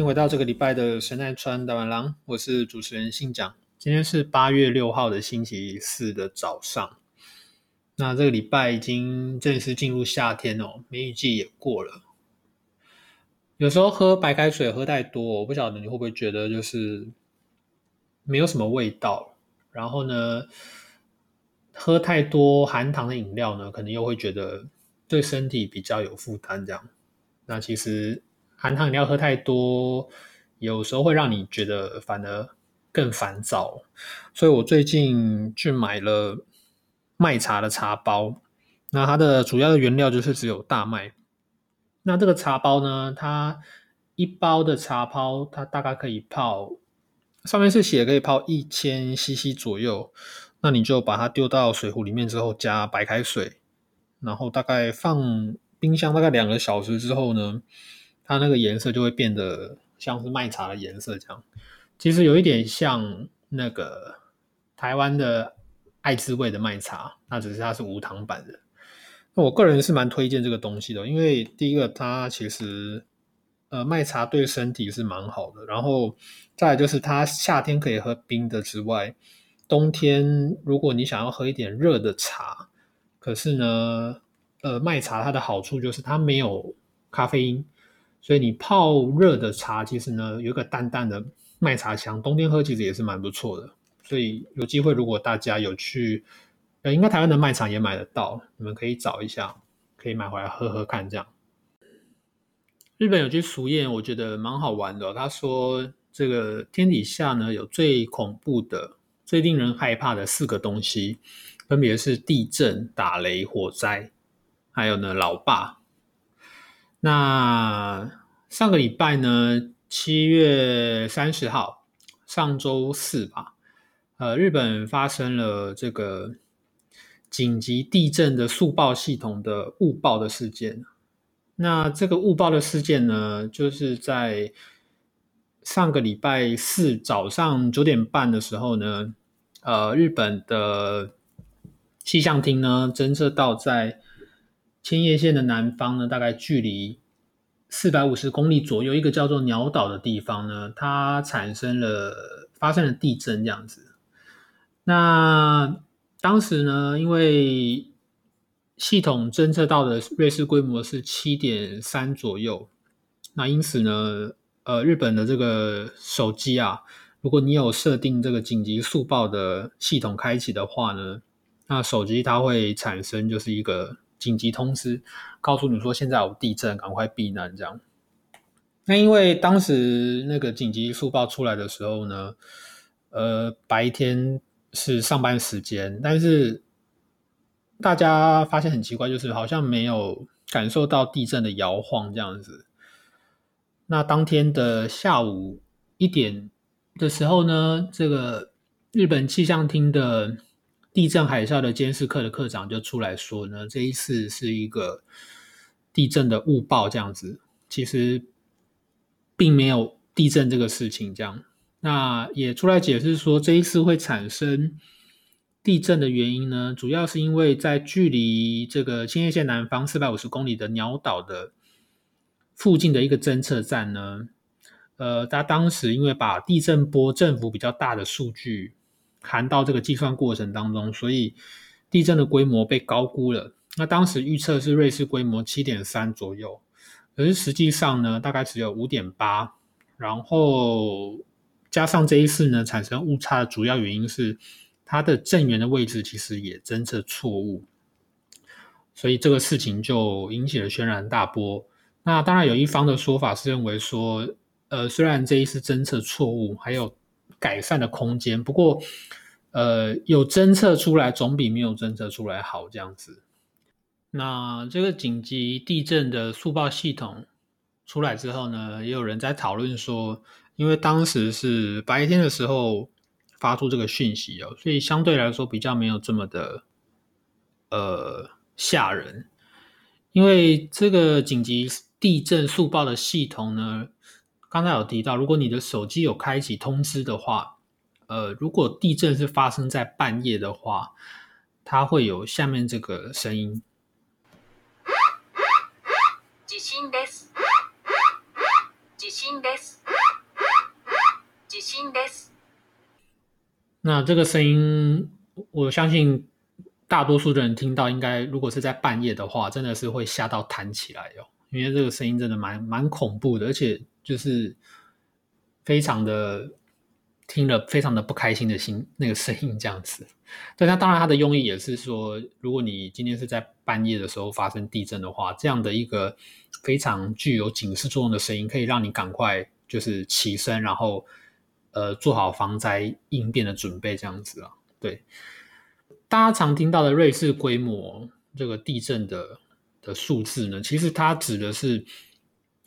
迎回到这个礼拜的神奈川大碗郎，我是主持人信讲。今天是八月六号的星期四的早上。那这个礼拜已经正式进入夏天哦，梅雨季也过了。有时候喝白开水喝太多，我不晓得你会不会觉得就是没有什么味道。然后呢，喝太多含糖的饮料呢，可能又会觉得对身体比较有负担。这样，那其实。含糖饮料喝太多，有时候会让你觉得反而更烦躁。所以我最近去买了麦茶的茶包，那它的主要的原料就是只有大麦。那这个茶包呢，它一包的茶包，它大概可以泡，上面是写可以泡一千 CC 左右。那你就把它丢到水壶里面之后，加白开水，然后大概放冰箱大概两个小时之后呢。它那个颜色就会变得像是麦茶的颜色，这样其实有一点像那个台湾的爱滋味的麦茶，那只是它是无糖版的。那我个人是蛮推荐这个东西的，因为第一个它其实呃麦茶对身体是蛮好的，然后再就是它夏天可以喝冰的之外，冬天如果你想要喝一点热的茶，可是呢呃麦茶它的好处就是它没有咖啡因。所以你泡热的茶，其实呢有一个淡淡的麦茶香，冬天喝其实也是蛮不错的。所以有机会，如果大家有去，呃，应该台湾的卖场也买得到，你们可以找一下，可以买回来喝喝看。这样，日本有句俗谚，我觉得蛮好玩的。他说，这个天底下呢有最恐怖的、最令人害怕的四个东西，分别是地震、打雷、火灾，还有呢老爸。那上个礼拜呢，七月三十号，上周四吧，呃，日本发生了这个紧急地震的速报系统的误报的事件。那这个误报的事件呢，就是在上个礼拜四早上九点半的时候呢，呃，日本的气象厅呢侦测到在。千叶县的南方呢，大概距离四百五十公里左右，一个叫做鸟岛的地方呢，它产生了发生了地震这样子。那当时呢，因为系统侦测到的瑞士规模是七点三左右，那因此呢，呃，日本的这个手机啊，如果你有设定这个紧急速报的系统开启的话呢，那手机它会产生就是一个。紧急通知，告诉你说现在有地震，赶快避难。这样，那因为当时那个紧急速报出来的时候呢，呃，白天是上班时间，但是大家发现很奇怪，就是好像没有感受到地震的摇晃这样子。那当天的下午一点的时候呢，这个日本气象厅的。地震海啸的监视课的课长就出来说呢，这一次是一个地震的误报，这样子其实并没有地震这个事情。这样，那也出来解释说，这一次会产生地震的原因呢，主要是因为在距离这个千叶县南方四百五十公里的鸟岛的附近的一个侦测站呢，呃，他当时因为把地震波振幅比较大的数据。含到这个计算过程当中，所以地震的规模被高估了。那当时预测是瑞士规模七点三左右，可是实际上呢，大概只有五点八。然后加上这一次呢，产生误差的主要原因是它的震源的位置其实也侦测错误。所以这个事情就引起了轩然大波。那当然有一方的说法是认为说，呃，虽然这一次侦测错误还有改善的空间，不过，呃，有侦测出来总比没有侦测出来好这样子。那这个紧急地震的速报系统出来之后呢，也有人在讨论说，因为当时是白天的时候发出这个讯息哦，所以相对来说比较没有这么的呃吓人。因为这个紧急地震速报的系统呢，刚才有提到，如果你的手机有开启通知的话，呃，如果地震是发生在半夜的话，它会有下面这个声音。です。地震です。地震です。那这个声音，我相信大多数的人听到，应该如果是在半夜的话，真的是会吓到弹起来哟。 因为这个声音真的蛮蛮恐怖的，而且就是非常的。听了非常的不开心的心那个声音这样子，但他当然他的用意也是说，如果你今天是在半夜的时候发生地震的话，这样的一个非常具有警示作用的声音，可以让你赶快就是起身，然后呃做好防灾应变的准备这样子啊。对，大家常听到的瑞士规模这个地震的的数字呢，其实它指的是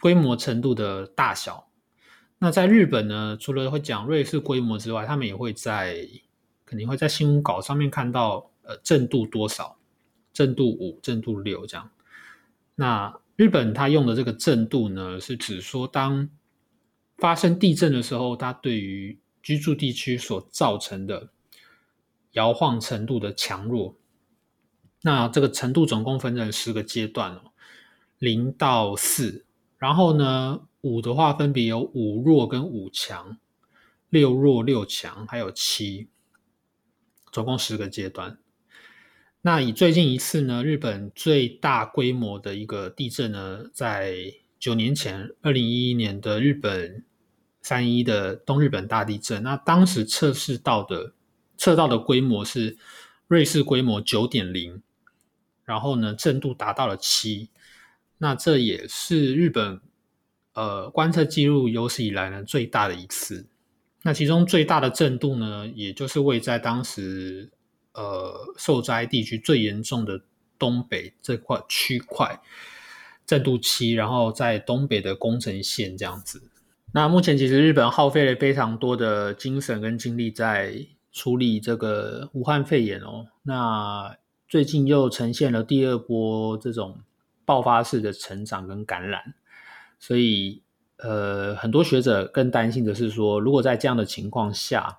规模程度的大小。那在日本呢，除了会讲瑞士规模之外，他们也会在肯定会在新闻稿上面看到，呃，震度多少，震度五、震度六这样。那日本它用的这个震度呢，是指说当发生地震的时候，它对于居住地区所造成的摇晃程度的强弱。那这个程度总共分成十个阶段哦，零到四，然后呢？五的话，分别有五弱跟五强，六弱六强，还有七，总共十个阶段。那以最近一次呢，日本最大规模的一个地震呢，在九年前，二零一一年的日本三一的东日本大地震。那当时测试到的测到的规模是瑞士规模九点零，然后呢，震度达到了七。那这也是日本。呃，观测记录有史以来呢最大的一次。那其中最大的震度呢，也就是位在当时呃受灾地区最严重的东北这块区块，震度七，然后在东北的宫城县这样子。那目前其实日本耗费了非常多的精神跟精力在处理这个武汉肺炎哦。那最近又呈现了第二波这种爆发式的成长跟感染。所以，呃，很多学者更担心的是说，如果在这样的情况下，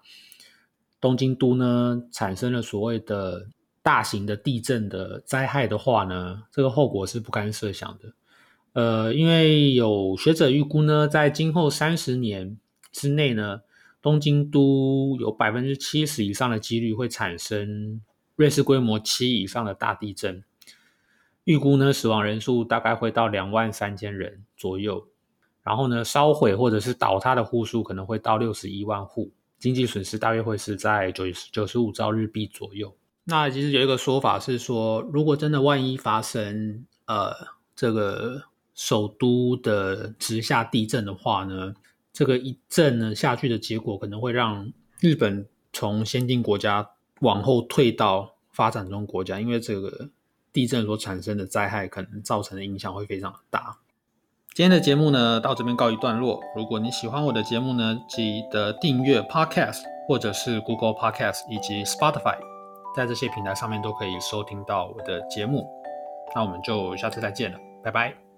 东京都呢产生了所谓的大型的地震的灾害的话呢，这个后果是不堪设想的。呃，因为有学者预估呢，在今后三十年之内呢，东京都有百分之七十以上的几率会产生瑞士规模七以上的大地震。预估呢，死亡人数大概会到两万三千人左右，然后呢，烧毁或者是倒塌的户数可能会到六十一万户，经济损失大约会是在九九十五兆日币左右。那其实有一个说法是说，如果真的万一发生呃这个首都的直下地震的话呢，这个一震呢下去的结果可能会让日本从先进国家往后退到发展中国家，因为这个。地震所产生的灾害可能造成的影响会非常大。今天的节目呢，到这边告一段落。如果你喜欢我的节目呢，记得订阅 Podcast 或者是 Google Podcast 以及 Spotify，在这些平台上面都可以收听到我的节目。那我们就下次再见了，拜拜。